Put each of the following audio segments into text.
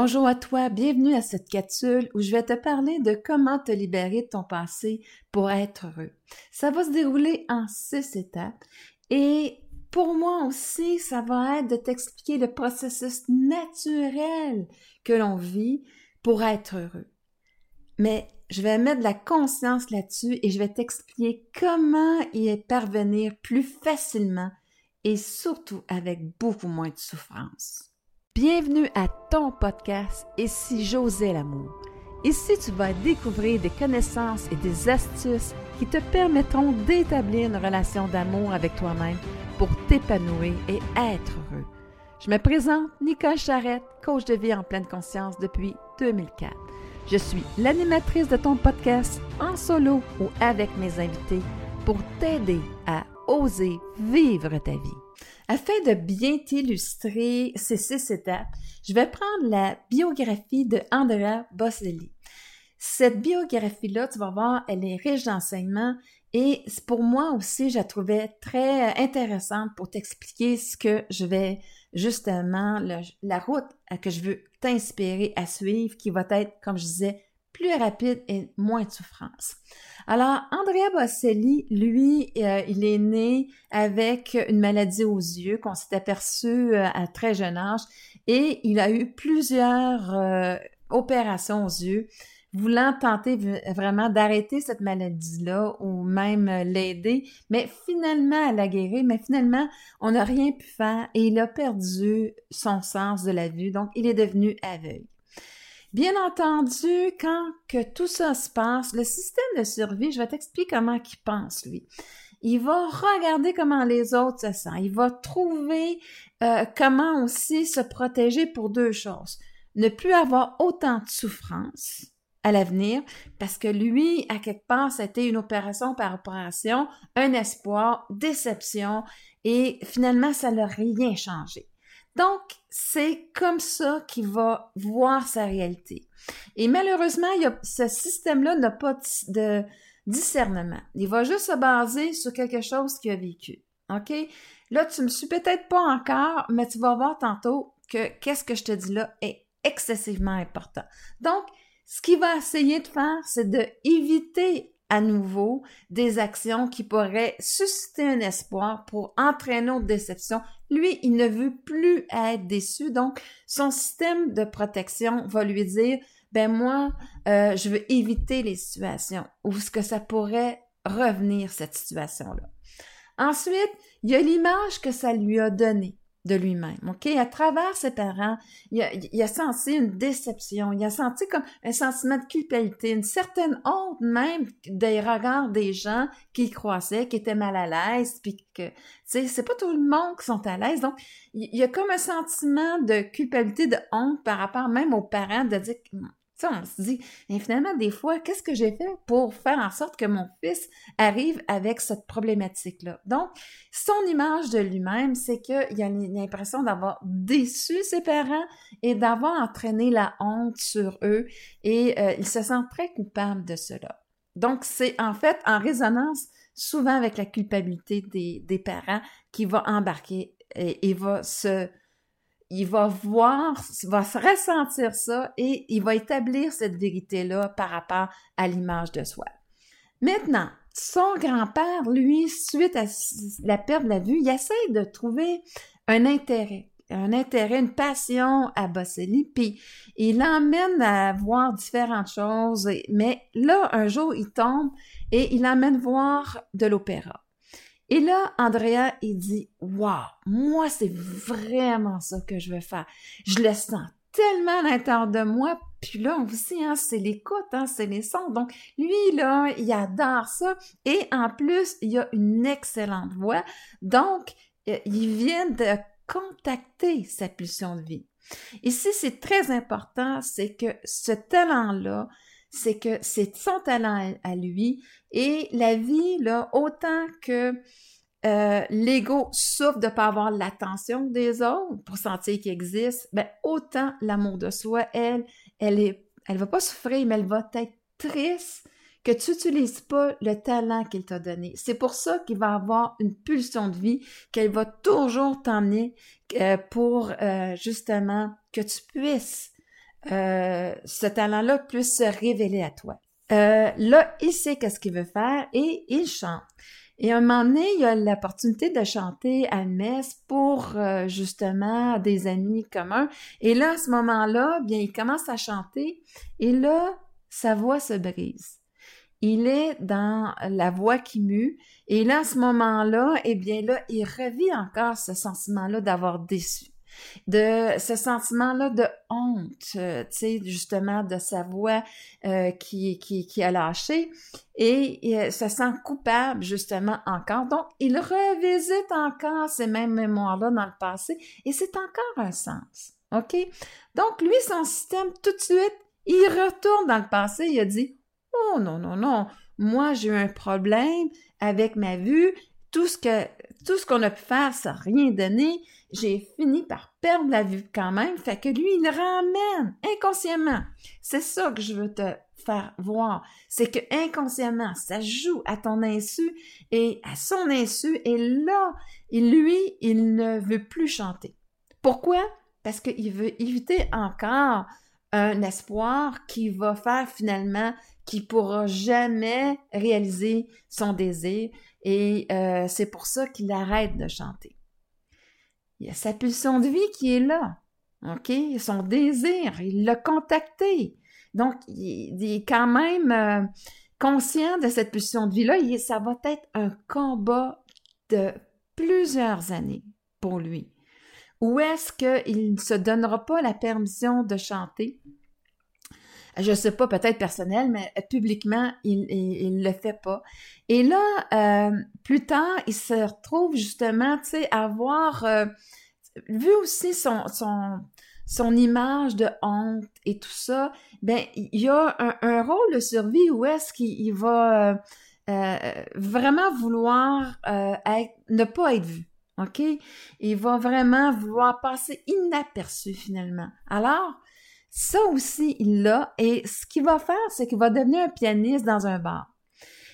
Bonjour à toi, bienvenue à cette capsule où je vais te parler de comment te libérer de ton passé pour être heureux. Ça va se dérouler en six étapes et pour moi aussi, ça va être de t'expliquer le processus naturel que l'on vit pour être heureux. Mais je vais mettre de la conscience là-dessus et je vais t'expliquer comment y parvenir plus facilement et surtout avec beaucoup moins de souffrance. Bienvenue à ton podcast Ici José l'amour. Ici, tu vas découvrir des connaissances et des astuces qui te permettront d'établir une relation d'amour avec toi-même pour t'épanouir et être heureux. Je me présente Nicole Charrette, coach de vie en pleine conscience depuis 2004. Je suis l'animatrice de ton podcast en solo ou avec mes invités pour t'aider à oser vivre ta vie. Afin de bien t'illustrer ces six étapes, je vais prendre la biographie de Andrea Bocelli. Cette biographie-là, tu vas voir, elle est riche d'enseignements et pour moi aussi, je la trouvais très intéressante pour t'expliquer ce que je vais justement, la route que je veux t'inspirer à suivre, qui va être, comme je disais, plus rapide et moins de souffrance. Alors, Andrea Bocelli, lui, euh, il est né avec une maladie aux yeux qu'on s'est aperçu euh, à très jeune âge et il a eu plusieurs euh, opérations aux yeux voulant tenter vraiment d'arrêter cette maladie-là ou même l'aider, mais finalement, elle a guéri, mais finalement, on n'a rien pu faire et il a perdu son sens de la vue, donc il est devenu aveugle. Bien entendu, quand que tout ça se passe, le système de survie, je vais t'expliquer comment il pense, lui. Il va regarder comment les autres se sentent. Il va trouver euh, comment aussi se protéger pour deux choses. Ne plus avoir autant de souffrance à l'avenir, parce que lui, à quelque part, c'était une opération par opération, un espoir, déception, et finalement, ça n'a rien changé. Donc, c'est comme ça qu'il va voir sa réalité. Et malheureusement, il ce système-là n'a pas de discernement. Il va juste se baser sur quelque chose qu'il a vécu. OK? Là, tu me suis peut-être pas encore, mais tu vas voir tantôt que qu'est-ce que je te dis là est excessivement important. Donc, ce qu'il va essayer de faire, c'est de éviter à nouveau des actions qui pourraient susciter un espoir pour entraîner une déception. Lui, il ne veut plus être déçu, donc son système de protection va lui dire, ben moi, euh, je veux éviter les situations où ce que ça pourrait revenir cette situation-là. Ensuite, il y a l'image que ça lui a donnée de lui-même. À travers ses parents, il a, senti une déception, il a senti comme un sentiment de culpabilité, une certaine honte même des regards des gens qui croissaient, qui étaient mal à l'aise, puis que, tu sais, c'est pas tout le monde qui sont à l'aise. Donc, il y a comme un sentiment de culpabilité, de honte par rapport même aux parents de dire sais, on se dit, mais finalement, des fois, qu'est-ce que j'ai fait pour faire en sorte que mon fils arrive avec cette problématique-là? Donc, son image de lui-même, c'est qu'il a l'impression d'avoir déçu ses parents et d'avoir entraîné la honte sur eux et euh, il se sent très coupable de cela. Donc, c'est en fait en résonance souvent avec la culpabilité des, parents qui va embarquer et, et va se il va voir, va ressentir ça et il va établir cette vérité-là par rapport à l'image de soi. Maintenant, son grand-père, lui, suite à la perte de la vue, il essaie de trouver un intérêt, un intérêt, une passion à Bocelli, puis il l'emmène à voir différentes choses, mais là, un jour, il tombe et il l'emmène voir de l'opéra. Et là, Andrea, il dit, wow, moi, c'est vraiment ça que je veux faire. Je le sens tellement à l'intérieur de moi. Puis là, aussi, hein, c'est l'écoute, hein, c'est les sons. Donc, lui, là, il adore ça. Et en plus, il a une excellente voix. Donc, euh, il vient de contacter sa pulsion de vie. Ici, c'est très important, c'est que ce talent-là, c'est que c'est son talent à, lui et la vie, là, autant que euh, l'ego souffre de ne pas avoir l'attention des autres pour sentir qu'il existe, ben, autant l'amour de soi, elle, elle est, elle va pas souffrir, mais elle va être triste que tu n'utilises pas le talent qu'il t'a donné. C'est pour ça qu'il va avoir une pulsion de vie, qu'elle va toujours t'emmener euh, pour euh, justement que tu puisses euh, ce talent-là puisse se révéler à toi. Euh, là, il sait qu'est-ce qu'il veut faire et il chante. Et à un moment donné, il a l'opportunité de chanter à messe pour euh, justement des amis communs. Et là, à ce moment-là, bien, il commence à chanter et là, sa voix se brise. Il est dans la voix qui mue et là, à ce moment-là, eh bien là, il revit encore ce sentiment-là d'avoir déçu de ce sentiment-là de honte, euh, tu sais, justement, de sa voix euh, qui, a lâché et il se sent coupable, justement, encore. Donc, il revisite encore ces mêmes mémoires-là dans le passé et c'est encore un sens. OK? Donc, lui, son système, tout de suite, il retourne dans le passé, il a dit, oh non, non, non, moi, j'ai eu un problème avec ma vue, tout ce que tout ce qu'on a pu faire, ça n'a rien donné j'ai fini par perdre la vue quand même, fait que lui, il ramène inconsciemment. C'est ça que je veux te faire voir, c'est que inconsciemment, ça joue à ton insu et à son insu, et là, lui, il ne veut plus chanter. Pourquoi? Parce qu'il veut éviter encore un espoir qui va faire finalement qu'il pourra jamais réaliser son désir, et euh, c'est pour ça qu'il arrête de chanter. Il y a sa pulsion de vie qui est là. OK? Son désir, il l'a contacté. Donc, il, est quand même euh, conscient de cette pulsion de vie-là. Ça va être un combat de plusieurs années pour lui. Ou est-ce qu'il ne se donnera pas la permission de chanter? Je sais pas, peut-être personnel, mais publiquement, il ne le fait pas. Et là, euh, plus tard, il se retrouve justement, tu sais, à avoir euh, vu aussi son, son, son image de honte et tout ça, ben il y a un, rôle de survie où est-ce qu'il va euh, vraiment vouloir être, ne pas être vu. OK? Il va vraiment vouloir passer inaperçu finalement. Alors, ça aussi, il l'a. Et ce qu'il va faire, c'est qu'il va devenir un pianiste dans un bar.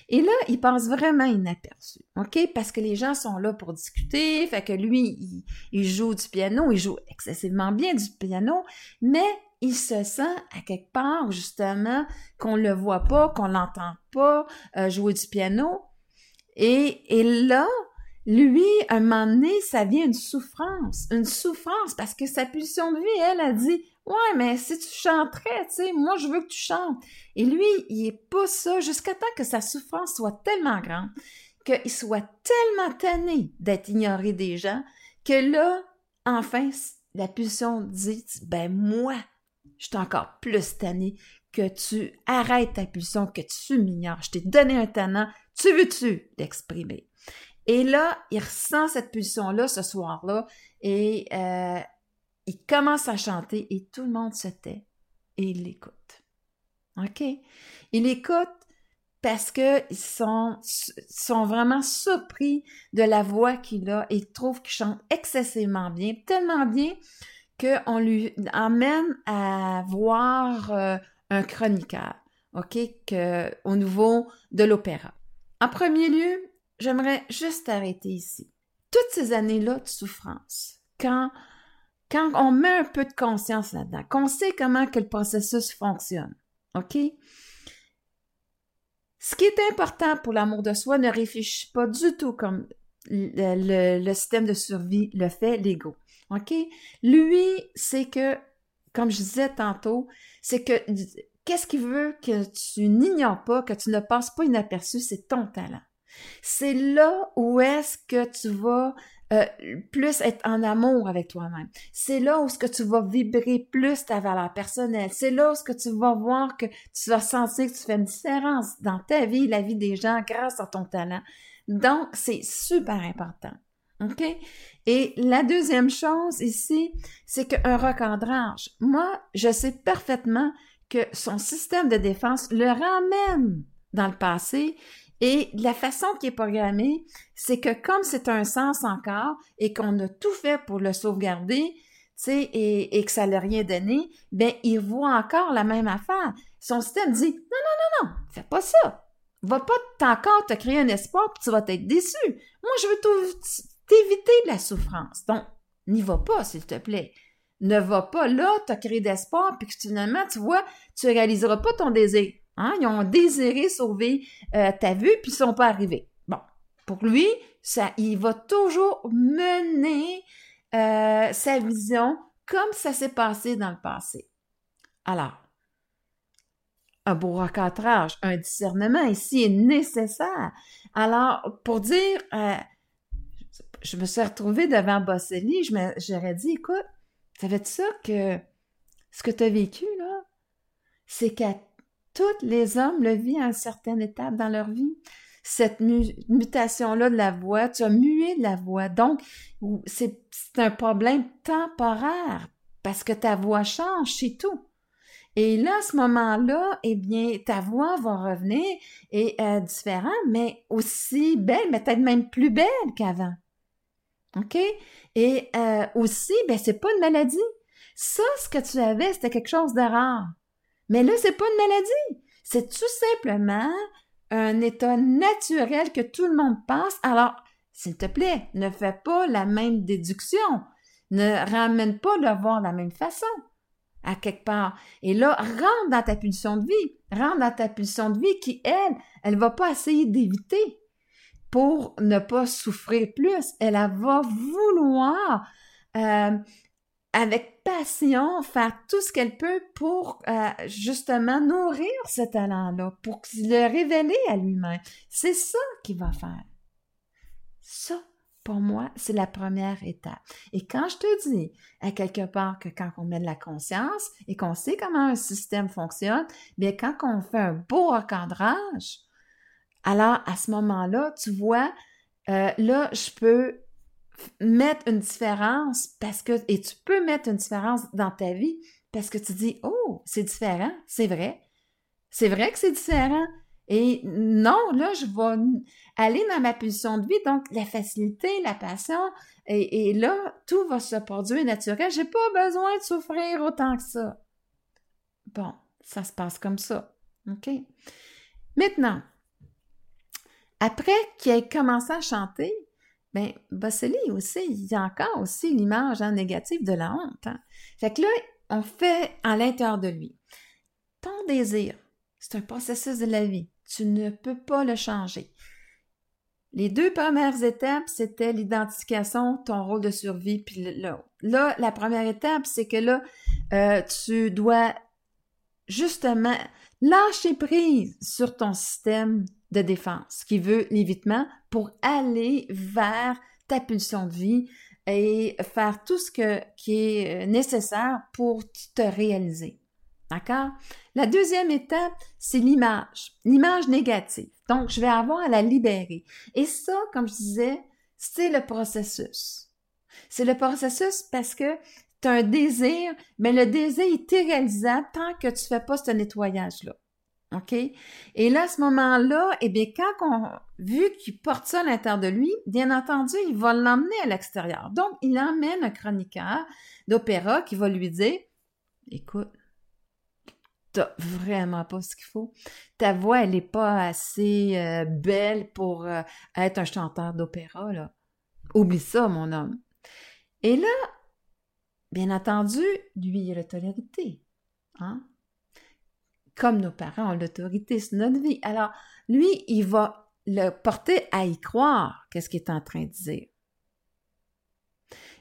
Et là, il passe vraiment inaperçu, OK? Parce que les gens sont là pour discuter, fait que lui, il, joue du piano, il joue excessivement bien du piano, mais il se sent à quelque part, justement, qu'on le voit pas, qu'on l'entend pas euh, jouer du piano. Et, et là, lui, un moment donné, ça vient une souffrance, une souffrance, parce que sa pulsion de vie, elle a dit, Ouais, mais si tu chanterais, tu sais, moi je veux que tu chantes. Et lui, il est pas ça jusqu'à temps que sa souffrance soit tellement grande, qu'il soit tellement tanné d'être ignoré des gens, que là, enfin, la pulsion dit, ben moi, je suis encore plus tanné que tu arrêtes ta pulsion, que tu m'ignores. Je t'ai donné un talent, tu veux-tu l'exprimer? Et là, il ressent cette pulsion-là ce soir-là et euh, il commence à chanter et tout le monde se tait et il l'écoute. OK? Il écoute parce qu'ils sont, sont vraiment surpris de la voix qu'il a et trouvent qu'il chante excessivement bien, tellement bien qu'on lui emmène à voir euh, un chroniqueur, OK, au niveau de l'opéra. En premier lieu, j'aimerais juste arrêter ici. Toutes ces années-là de souffrance, quand quand on met un peu de conscience là-dedans, qu'on sait comment que le processus fonctionne, OK? Ce qui est important pour l'amour de soi ne réfléchit pas du tout comme le, système de survie le fait, l'ego. OK? Lui, c'est que, comme je disais tantôt, c'est que qu'est-ce qu'il veut que tu n'ignores pas, que tu ne passes pas inaperçu, c'est ton talent. C'est là où est-ce que tu vas euh, plus être en amour avec toi-même. C'est là où tu vas vibrer plus ta valeur personnelle. C'est là où ce que tu vas voir que tu vas sentir que tu fais une différence dans ta vie, la vie des gens grâce à ton talent. Donc, c'est super important. OK? Et la deuxième chose ici, c'est qu'un recadrage. Moi, je sais parfaitement que son système de défense le ramène dans le passé et la façon qui est programmée, c'est que comme c'est un sens encore et qu'on a tout fait pour le sauvegarder, sais, et, que ça n'a rien donné, ben il voit encore la même affaire. Son système dit non, non, non, non, fais pas ça. Va pas encore te créer un espoir puis tu vas être déçu. Moi, je veux t'éviter de la souffrance. Donc, n'y va pas, s'il te plaît. ne va pas là, as créé d'espoir, puis que finalement, tu vois, tu réaliseras pas ton désir. Hein? Ils ont désiré sauver euh, ta vue, puis ils sont pas arrivés. Bon, pour lui, ça, il va toujours mener euh, sa vision comme ça s'est passé dans le passé. Alors, un beau recadrage, un discernement ici est nécessaire. Alors, pour dire, euh, je me suis retrouvée devant Bosselli, j'aurais dit, écoute, ça veut dire ça que ce que tu as vécu, là, c'est qu'à tous les hommes le vivent à une certaine étape dans leur vie. Cette mutation-là de la voix, tu as mué de la voix. Donc, c'est un problème temporaire parce que ta voix change, c'est tout. Et là, à ce moment-là, eh bien, ta voix va revenir et euh, différente, mais aussi belle, mais peut-être même plus belle qu'avant. OK? Et euh, aussi, ben, c'est pas une maladie. Ça, ce que tu avais, c'était quelque chose de rare. Mais là, c'est pas une maladie. C'est tout simplement un état naturel que tout le monde passe. Alors, s'il te plaît, ne fais pas la même déduction. Ne ramène pas le voir de la même façon à quelque part. Et là, rentre dans ta pulsion de vie. Rentre dans ta pulsion de vie qui, elle, elle va pas essayer d'éviter pour ne pas souffrir plus. Elle, va vouloir, euh, avec passion, faire tout ce qu'elle peut pour euh, justement nourrir ce talent-là, pour le révéler à lui-même. C'est ça qu'il va faire. Ça, pour moi, c'est la première étape. Et quand je te dis à quelque part que quand on met de la conscience et qu'on sait comment un système fonctionne, bien quand on fait un beau recadrage, alors à ce moment-là, tu vois, euh, là, je peux mettre une différence parce que, et tu peux mettre une différence dans ta vie parce que tu dis, oh, c'est différent, c'est vrai. C'est vrai que c'est différent. Et non, là, je vais aller dans ma position de vie, donc la facilité, la passion, et, là, tout va se produire naturel. J'ai pas besoin de souffrir autant que ça. Bon, ça se passe comme ça. OK? Maintenant, après qu'il ait commencé à chanter, ben, Bosseli aussi, il y a encore aussi l'image hein, négative de la honte. Hein. Fait que là, on fait à l'intérieur de lui. Ton désir, c'est un processus de la vie. Tu ne peux pas le changer. Les deux premières étapes, c'était l'identification, ton rôle de survie, puis là, là, la première étape, c'est que là, euh, tu dois justement lâcher prise sur ton système de défense qui veut l'évitement pour aller vers ta pulsion de vie et faire tout ce que, qui est euh, nécessaire pour te réaliser. D'accord? La deuxième étape, c'est l'image, l'image négative. Donc, je vais avoir à la libérer. Et ça, comme je disais, c'est le processus. C'est le processus parce que tu as un désir, mais le désir est irréalisable tant que tu fais pas ce nettoyage-là. OK? Et là, à ce moment-là, eh bien, quand on, vu qu'il porte ça à l'intérieur de lui, bien entendu, il va l'emmener à l'extérieur. Donc, il emmène un chroniqueur d'opéra qui va lui dire, écoute, t'as vraiment pas ce qu'il faut. Ta voix, elle n'est pas assez euh, belle pour euh, être un chanteur d'opéra, là. Oublie ça, mon homme. Et là, bien entendu, lui, il a l'autorité. Hein? Comme nos parents ont l'autorité sur notre vie. Alors, lui, il va le porter à y croire qu'est-ce qu'il est en train de dire.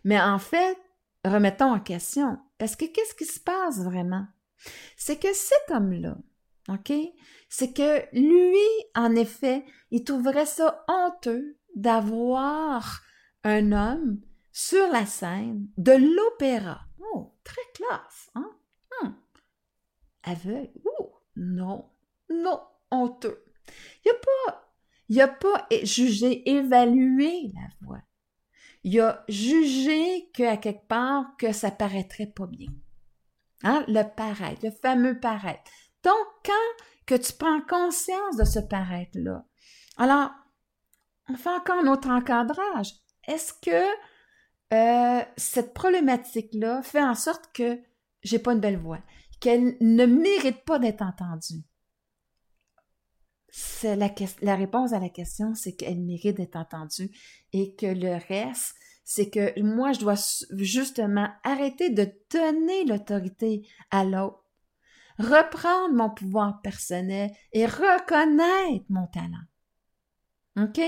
Mais en fait, remettons en question, parce que qu'est-ce qui se passe vraiment? C'est que cet homme-là, OK? C'est que lui, en effet, il trouverait ça honteux d'avoir un homme sur la scène de l'opéra. Oh, très classe, hein? Aveugle. Ouh, non, non, honteux. Il a pas, a pas jugé, évalué la voix. Il a jugé qu'à quelque part, que ça paraîtrait pas bien. Hein? Le paraître, le fameux paraître. Donc, quand que tu prends conscience de ce paraître-là, alors, on fait encore notre encadrage. Est-ce que euh, cette problématique-là fait en sorte que j'ai pas une belle voix? Qu'elle ne mérite pas d'être entendue? C'est la, réponse à la question, c'est qu'elle mérite d'être entendue et que le reste, c'est que moi, je dois justement arrêter de donner l'autorité à l'autre, reprendre mon pouvoir personnel et reconnaître mon talent. OK?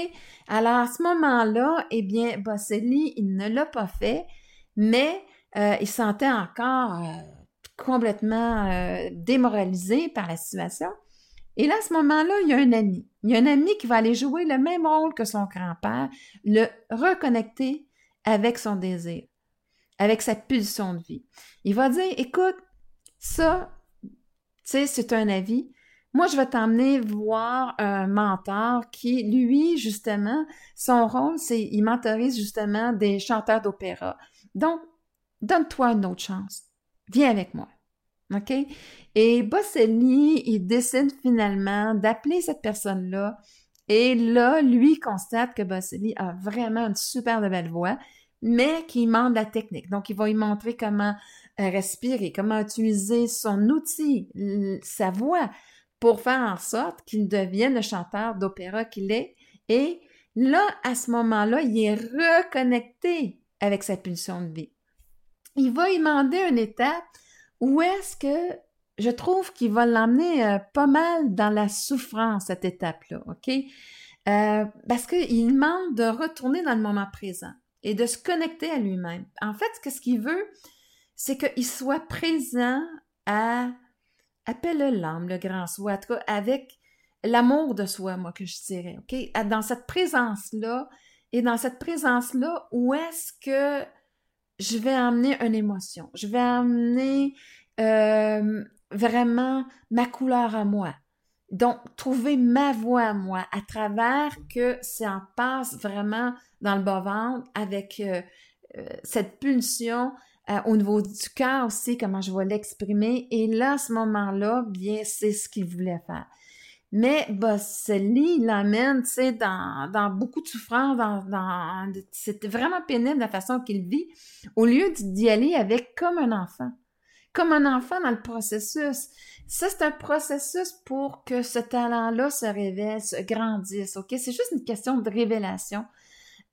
Alors, à ce moment-là, eh bien, Bocelli, il ne l'a pas fait, mais euh, il sentait encore euh, complètement euh, démoralisé par la situation. Et là, à ce moment-là, il y a un ami. Il y a un ami qui va aller jouer le même rôle que son grand-père, le reconnecter avec son désir, avec sa pulsion de vie. Il va dire, écoute, ça, tu sais, c'est un avis. Moi, je vais t'emmener voir un mentor qui, lui, justement, son rôle, c'est, il mentorise justement des chanteurs d'opéra. Donc, donne-toi une autre chance. Viens avec moi. OK? Et Bocelli, il décide finalement d'appeler cette personne-là. Et là, lui constate que Bocelli a vraiment une super belle voix, mais qu'il manque de la technique. Donc, il va lui montrer comment euh, respirer, comment utiliser son outil, sa voix, pour faire en sorte qu'il devienne le chanteur d'opéra qu'il est. Et là, à ce moment-là, il est reconnecté avec sa pulsion de vie. Il va lui demander une étape où est-ce que je trouve qu'il va l'emmener euh, pas mal dans la souffrance, cette étape-là, OK? Euh, parce qu'il demande de retourner dans le moment présent et de se connecter à lui-même. En fait, ce qu'il veut, c'est qu'il soit présent à, appelle-le l'âme, le grand soi, en avec l'amour de soi, moi, que je dirais, OK? Dans cette présence-là, et dans cette présence-là, où est-ce que je vais amener une émotion, je vais amener euh, vraiment ma couleur à moi. Donc, trouver ma voix à moi à travers que ça passe vraiment dans le bas-ventre avec euh, euh, cette pulsion au niveau du cœur aussi, comment je vais l'exprimer. Et là, à ce moment-là, bien, c'est ce qu'il voulait faire. Mais Bocelli l'amène, tu sais, dans, beaucoup de souffrance, dans, vraiment pénible la façon qu'il vit, au lieu d'y aller avec comme un enfant. Comme un enfant dans le processus. Ça, c'est un processus pour que ce talent-là se révèle, se grandisse, OK? C'est juste une question de révélation.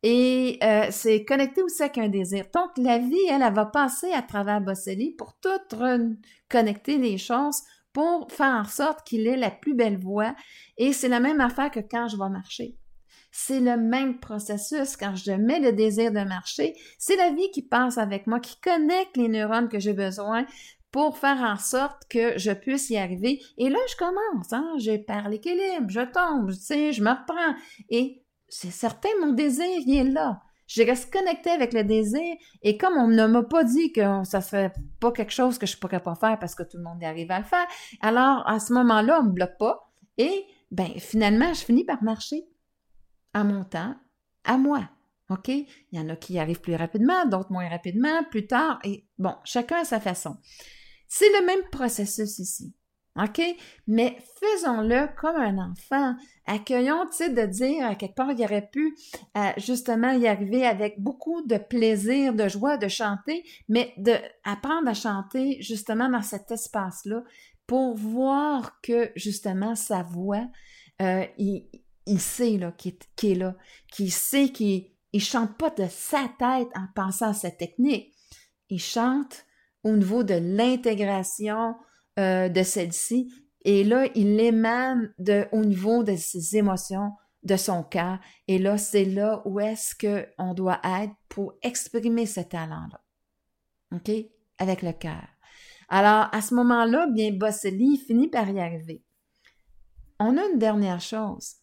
Et euh, c'est connecté aussi avec un désir. Donc, la vie, elle, elle va passer à travers Bocelli pour tout reconnecter les choses pour faire en sorte qu'il ait la plus belle voix. Et c'est la même affaire que quand je vais marcher. C'est le même processus. Quand je mets le désir de marcher, c'est la vie qui passe avec moi, qui connecte les neurones que j'ai besoin pour faire en sorte que je puisse y arriver. Et là, je commence, hein, je perds l'équilibre, je tombe, tu sais, je me reprends. Et c'est certain, mon désir, il est là. Je reste connectée avec le désir et comme on ne m'a pas dit que ça serait pas quelque chose que je pourrais pas faire parce que tout le monde y arrive à le faire, alors à ce moment-là, on me bloque pas et ben finalement, je finis par marcher à mon temps, à moi. OK? Il y en a qui arrivent plus rapidement, d'autres moins rapidement, plus tard, et bon, chacun à sa façon. C'est le même processus ici. OK? Mais faisons-le comme un enfant. Accueillons, tu sais, de dire à quelque part, il aurait pu euh, justement y arriver avec beaucoup de plaisir, de joie de chanter, mais de apprendre à chanter justement dans cet espace-là pour voir que justement sa voix, euh, il, sait là, qui est, là, qu'il sait qu'il il chante pas de sa tête en pensant à sa technique. Il chante au niveau de l'intégration, euh, de celle-ci. Et là, il émane de, au niveau de ses émotions, de son cœur. Et là, c'est là où est-ce qu'on doit être pour exprimer ce talent-là. OK? Avec le cœur. Alors, à ce moment-là, bien, Bocelli finit par y arriver. On a une dernière chose.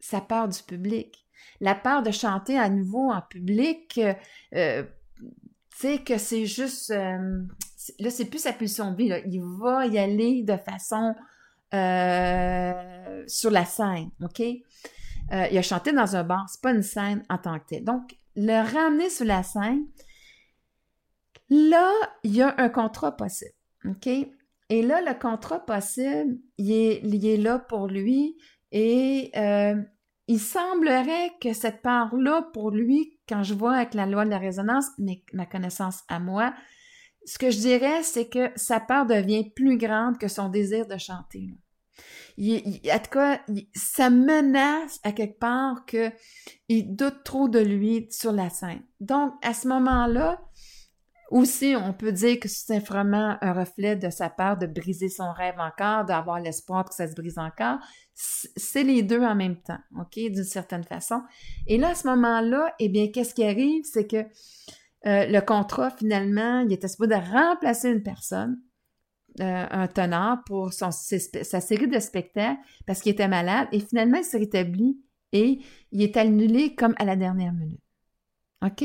Sa part du public. La part de chanter à nouveau en public, euh, tu sais, que c'est juste, euh, là, c'est plus sa pulsion de vie. Il va y aller de façon euh, sur la scène, OK? Euh, il a chanté dans un bar, c'est pas une scène en tant que telle. Donc, le ramener sur la scène, là, il y a un contrat possible, OK? Et là, le contrat possible, il est, là pour lui et euh, il semblerait que cette part-là, pour lui, quand je vois avec la loi de la résonance, mais ma connaissance à moi, ce que je dirais, c'est que sa peur devient plus grande que son désir de chanter. Il, en tout cas, ça menace à quelque part que il doute trop de lui sur la scène. Donc, à ce moment-là, aussi, on peut dire que c'est vraiment un reflet de sa part de briser son rêve encore, d'avoir l'espoir que ça se brise encore. C'est les deux en même temps, OK, d'une certaine façon. Et là, à ce moment-là, eh bien, qu'est-ce qui arrive? C'est que euh, le contrat, finalement, il était supposé de remplacer une personne, euh, un tenant, pour sa série de spectacles parce qu'il était malade. Et finalement, il s'est rétabli et il est annulé comme à la dernière minute. OK?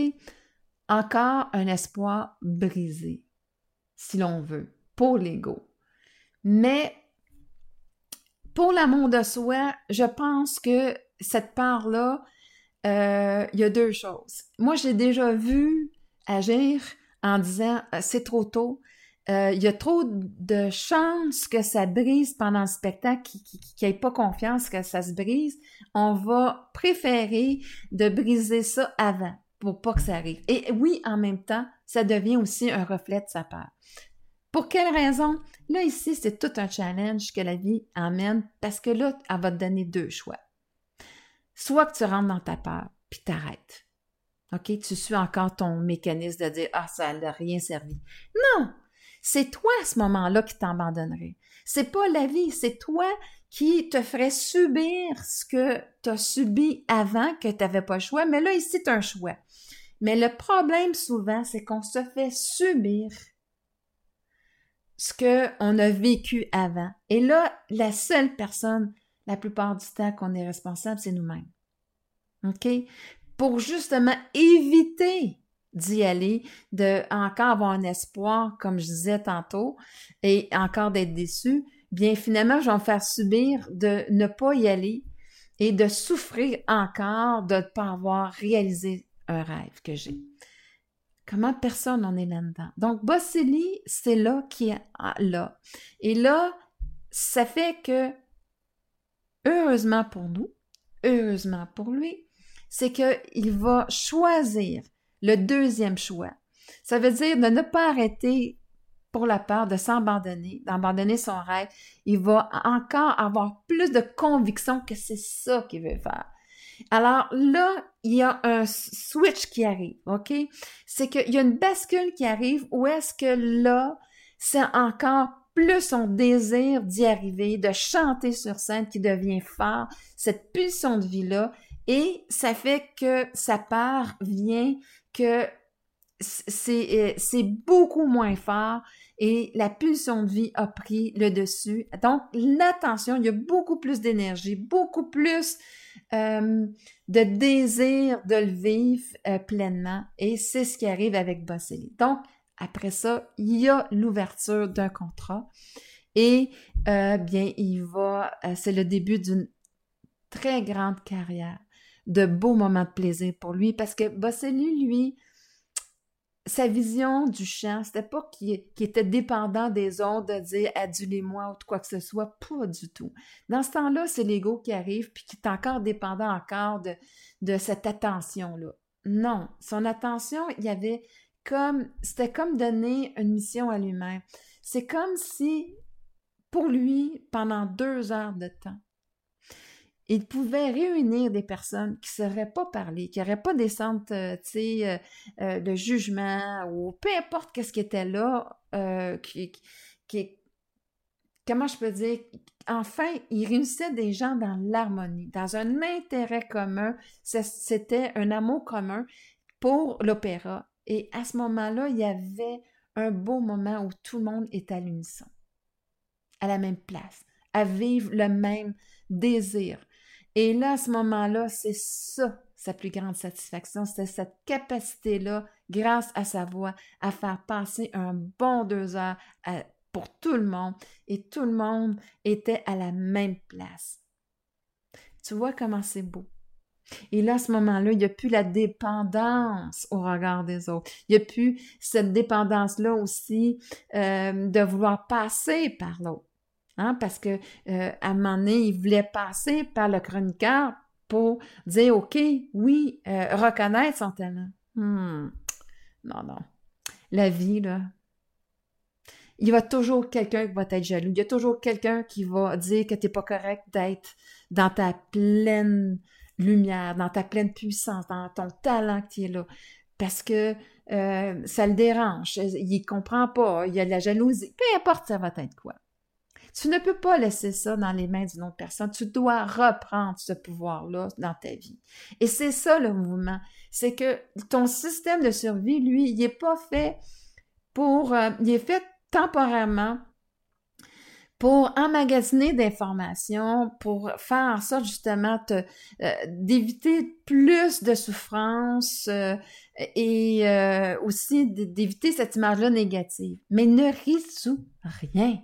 Encore un espoir brisé, si l'on veut, pour l'ego. Mais pour l'amour de soi, je pense que cette part-là, euh, il y a deux choses. Moi, j'ai déjà vu agir en disant euh, c'est trop tôt, euh, il y a trop de chances que ça brise pendant le spectacle, qu'il n'y ait pas confiance que ça se brise. On va préférer de briser ça avant pour pas que ça arrive. Et oui, en même temps, ça devient aussi un reflet de sa part. Pour quelle raison? Là, ici, c'est tout un challenge que la vie emmène parce que là, elle va te donner deux choix. Soit que tu rentres dans ta peur, puis t'arrêtes. OK? Tu suis encore ton mécanisme de dire Ah, ça n'a rien servi. Non! C'est toi à ce moment-là qui t'abandonnerais. C'est pas la vie, c'est toi qui te ferait subir ce que tu as subi avant, que tu n'avais pas le choix, mais là, ici, tu as un choix. Mais le problème souvent, c'est qu'on se fait subir ce qu'on a vécu avant. Et là, la seule personne, la plupart du temps, qu'on est responsable, c'est nous-mêmes. OK? Pour justement éviter d'y aller, de encore avoir un espoir, comme je disais tantôt, et encore d'être déçu, bien finalement, je vais me faire subir de ne pas y aller et de souffrir encore de ne pas avoir réalisé un rêve que j'ai. Comment personne n'en est là-dedans? Donc, Bossili, c'est là qui est là. Et là, ça fait que, heureusement pour nous, heureusement pour lui, c'est qu'il va choisir le deuxième choix. Ça veut dire de ne pas arrêter pour la peur de s'abandonner, d'abandonner son rêve. Il va encore avoir plus de conviction que c'est ça qu'il veut faire. Alors là, il y a un switch qui arrive, OK? C'est qu'il y a une bascule qui arrive où est-ce que là, c'est encore plus son désir d'y arriver, de chanter sur scène qui devient fort, cette pulsion de vie-là, et ça fait que sa part vient que euh, c'est beaucoup moins fort et la pulsion de vie a pris le dessus. Donc, l'attention, il y a beaucoup plus d'énergie, beaucoup plus euh, de désir de le vivre euh, pleinement et c'est ce qui arrive avec Bosseli. Donc, après ça, il y a l'ouverture d'un contrat et bien, il va, c'est le début d'une très grande carrière, de beaux moments de plaisir pour lui parce que Bosseli, lui, sa vision du chant, c'était pas qu'il était dépendant des autres de dire adulez-moi ou de quoi que ce soit, pas du tout. Dans ce temps-là, c'est l'ego qui arrive puis qui est encore dépendant encore de, de cette attention-là. Non, son attention, il y avait comme, c'était comme donner une mission à lui-même. C'est comme si, pour lui, pendant deux heures de temps, il pouvait réunir des personnes qui ne sauraient pas parler, qui n'auraient pas des centres euh, euh, euh, de jugement ou peu importe qu'est-ce qui était là, comment je peux dire, enfin, il réunissait des gens dans l'harmonie, dans un intérêt commun, c'était un amour commun pour l'opéra. Et à ce moment-là, il y avait un beau moment où tout le monde est à l'unisson, à la même place, à vivre le même désir, et là, à ce moment-là, c'est ça sa plus grande satisfaction, c'est cette capacité-là, grâce à sa voix, à faire passer un bon deux heures pour tout le monde. Et tout le monde était à la même place. Tu vois comment c'est beau. Et là, à ce moment-là, il n'y a plus la dépendance au regard des autres. Il n'y a plus cette dépendance-là aussi euh, de vouloir passer par l'autre. Hein, parce que euh, à un moment donné, il voulait passer par le chroniqueur pour dire OK, oui, euh, reconnaître son talent. Hmm. Non, non. La vie, là, il y a toujours quelqu'un qui va être jaloux. Il y a toujours quelqu'un qui va dire que tu n'es pas correct d'être dans ta pleine lumière, dans ta pleine puissance, dans ton talent qui est là. Parce que euh, ça le dérange, il comprend pas, il y a de la jalousie, peu importe ça va être quoi. Tu ne peux pas laisser ça dans les mains d'une autre personne. Tu dois reprendre ce pouvoir-là dans ta vie. Et c'est ça le mouvement. C'est que ton système de survie, lui, il n'est pas fait pour... Euh, il est fait temporairement pour emmagasiner d'informations, pour faire en sorte justement euh, d'éviter plus de souffrance euh, et aussi d'éviter cette image-là négative. Mais ne résout rien.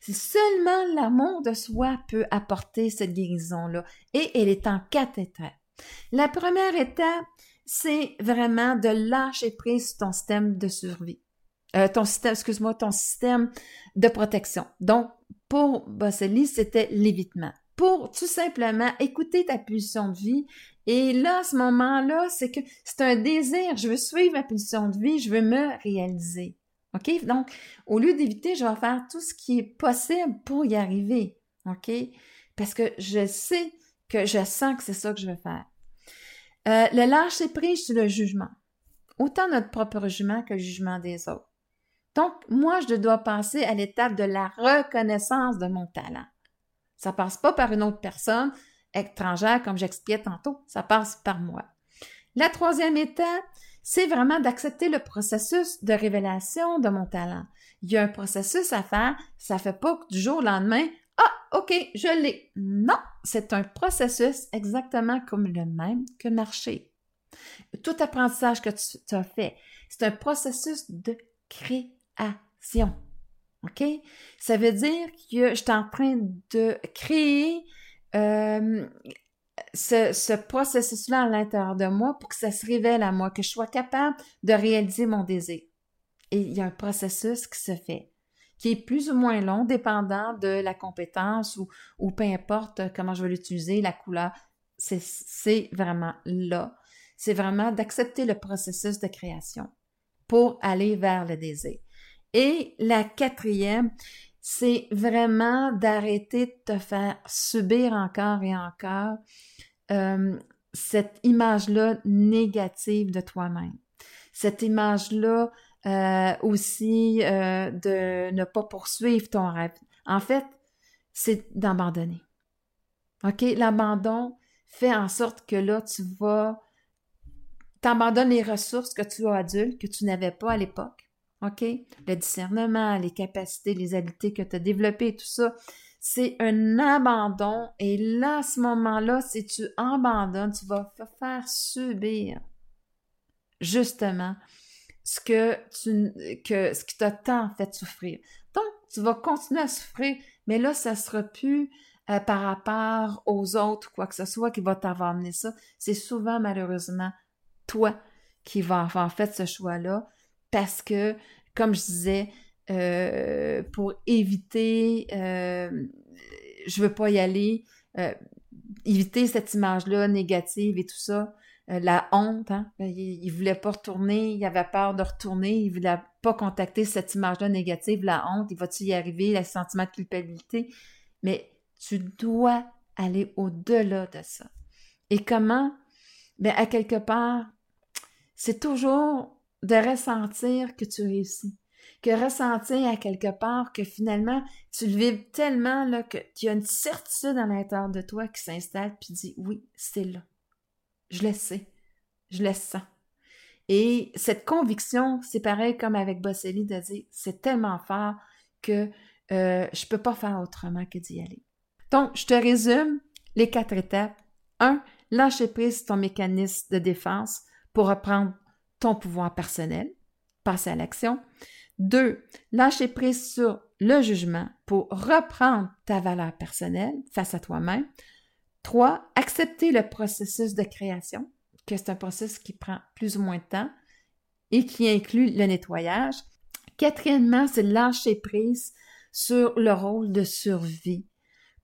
C'est seulement l'amour de soi peut apporter cette guérison-là. Et elle est en quatre étapes. La première étape, c'est vraiment de lâcher prise ton système de survie. Euh, ton système, excuse-moi, ton système de protection. Donc, pour Bosseli, c'était l'évitement. Pour tout simplement écouter ta pulsion de vie. Et là, ce moment-là, c'est que c'est un désir. Je veux suivre ma pulsion de vie, je veux me réaliser. OK? Donc, au lieu d'éviter, je vais faire tout ce qui est possible pour y arriver. OK? Parce que je sais que je sens que c'est ça que je veux faire. Euh, le lâcher prise sur le jugement. Autant notre propre jugement que le jugement des autres. Donc, moi, je dois passer à l'étape de la reconnaissance de mon talent. Ça passe pas par une autre personne étrangère, comme j'expliquais tantôt. Ça passe par moi. La troisième étape, c'est vraiment d'accepter le processus de révélation de mon talent. Il y a un processus à faire, ça fait pas que du jour au lendemain, ah, OK, je l'ai. Non, c'est un processus exactement comme le même que marcher. Tout apprentissage que tu, as fait, c'est un processus de création. OK? Ça veut dire que je suis en train de créer euh, ce, processus-là à l'intérieur de moi pour que ça se révèle à moi, que je sois capable de réaliser mon désir. Et il y a un processus qui se fait, qui est plus ou moins long, dépendant de la compétence ou, ou peu importe comment je vais l'utiliser, la couleur. C'est vraiment là. C'est vraiment d'accepter le processus de création pour aller vers le désir. Et la quatrième, c'est vraiment d'arrêter de te faire subir encore et encore euh, cette image-là négative de toi-même. Cette image-là euh, aussi euh, de ne pas poursuivre ton rêve. En fait, c'est d'abandonner. OK? L'abandon fait en sorte que là, tu vas t'abandonnes les ressources que tu as adulte, que tu n'avais pas à l'époque. OK? Le discernement, les capacités, les habiletés que tu as développées, tout ça, c'est un abandon. Et là, à ce moment-là, si tu abandonnes, tu vas faire subir justement ce que tu que ce qui t'a tant fait souffrir. Donc, tu vas continuer à souffrir, mais là, ça sera plus euh, par rapport aux autres, quoi que ce soit, qui va t'avoir amené ça. C'est souvent, malheureusement, toi qui vas avoir fait ce choix-là, parce que, comme je disais, euh, pour éviter, euh, je veux pas y aller, euh, éviter cette image-là négative et tout ça. la honte, hein? Ben, il, il, voulait pas retourner, il avait peur de retourner, il voulait pas contacter cette image-là négative, la honte, il va-tu y arriver, le sentiment de culpabilité? Mais tu dois aller au-delà de ça. Et comment? Ben, à quelque part, c'est toujours de ressentir que tu réussis que ressentir à quelque part que finalement tu le vives tellement là, que tu as une certitude à l'intérieur de toi qui s'installe puis dit oui, c'est là. Je le sais. Je le sens. Et cette conviction, c'est pareil comme avec Bosseli de dire c'est tellement fort que euh, je ne peux pas faire autrement que d'y aller. Donc, je te résume les quatre étapes. Un, lâcher prise ton mécanisme de défense pour reprendre ton pouvoir personnel, passer à l'action. Deux, lâcher prise sur le jugement pour reprendre ta valeur personnelle face à toi-même. Trois, accepter le processus de création, que c'est un processus qui prend plus ou moins de temps et qui inclut le nettoyage. Quatrièmement, c'est lâcher prise sur le rôle de survie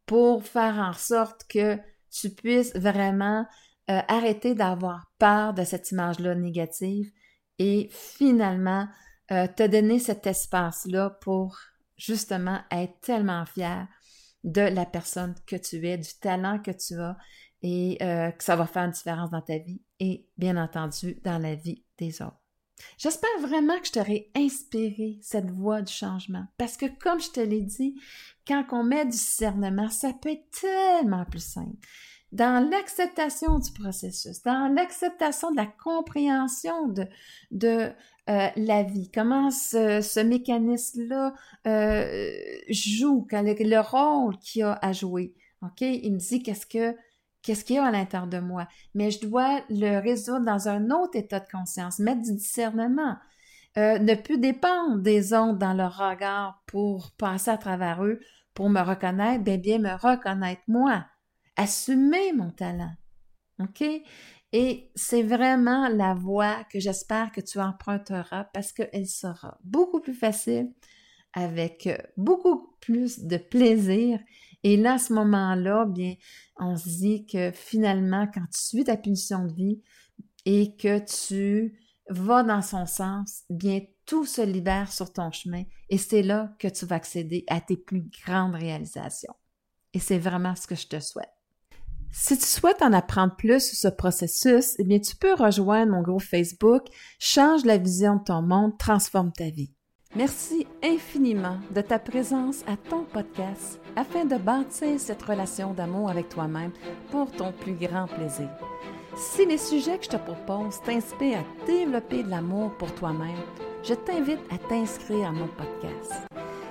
pour faire en sorte que tu puisses vraiment euh, arrêter d'avoir peur de cette image-là négative et finalement euh, te donner cet espace-là pour justement être tellement fier de la personne que tu es, du talent que tu as et euh, que ça va faire une différence dans ta vie et bien entendu dans la vie des autres. J'espère vraiment que je t'aurai inspiré cette voie du changement parce que comme je te l'ai dit, quand on met du discernement, ça peut être tellement plus simple. Dans l'acceptation du processus, dans l'acceptation de la compréhension de, de euh, la vie, comment ce, ce mécanisme-là euh, joue, le, le rôle qu'il a à jouer. OK? Il me dit qu'est-ce que qu'est-ce qu'il y a à l'intérieur de moi, mais je dois le résoudre dans un autre état de conscience, mettre du discernement, euh, ne plus dépendre des ondes dans leur regard pour passer à travers eux, pour me reconnaître, bien bien me reconnaître moi, assumer mon talent. OK? Et c'est vraiment la voie que j'espère que tu emprunteras parce qu'elle sera beaucoup plus facile, avec beaucoup plus de plaisir et là, à ce moment-là, bien, on se dit que finalement, quand tu suis ta punition de vie et que tu vas dans son sens, bien, tout se libère sur ton chemin et c'est là que tu vas accéder à tes plus grandes réalisations. Et c'est vraiment ce que je te souhaite. Si tu souhaites en apprendre plus sur ce processus, eh bien, tu peux rejoindre mon groupe Facebook Change la vision de ton monde, transforme ta vie. Merci infiniment de ta présence à ton podcast afin de bâtir cette relation d'amour avec toi-même pour ton plus grand plaisir. Si les sujets que je te propose t'inspirent à développer de l'amour pour toi-même, je t'invite à t'inscrire à mon podcast.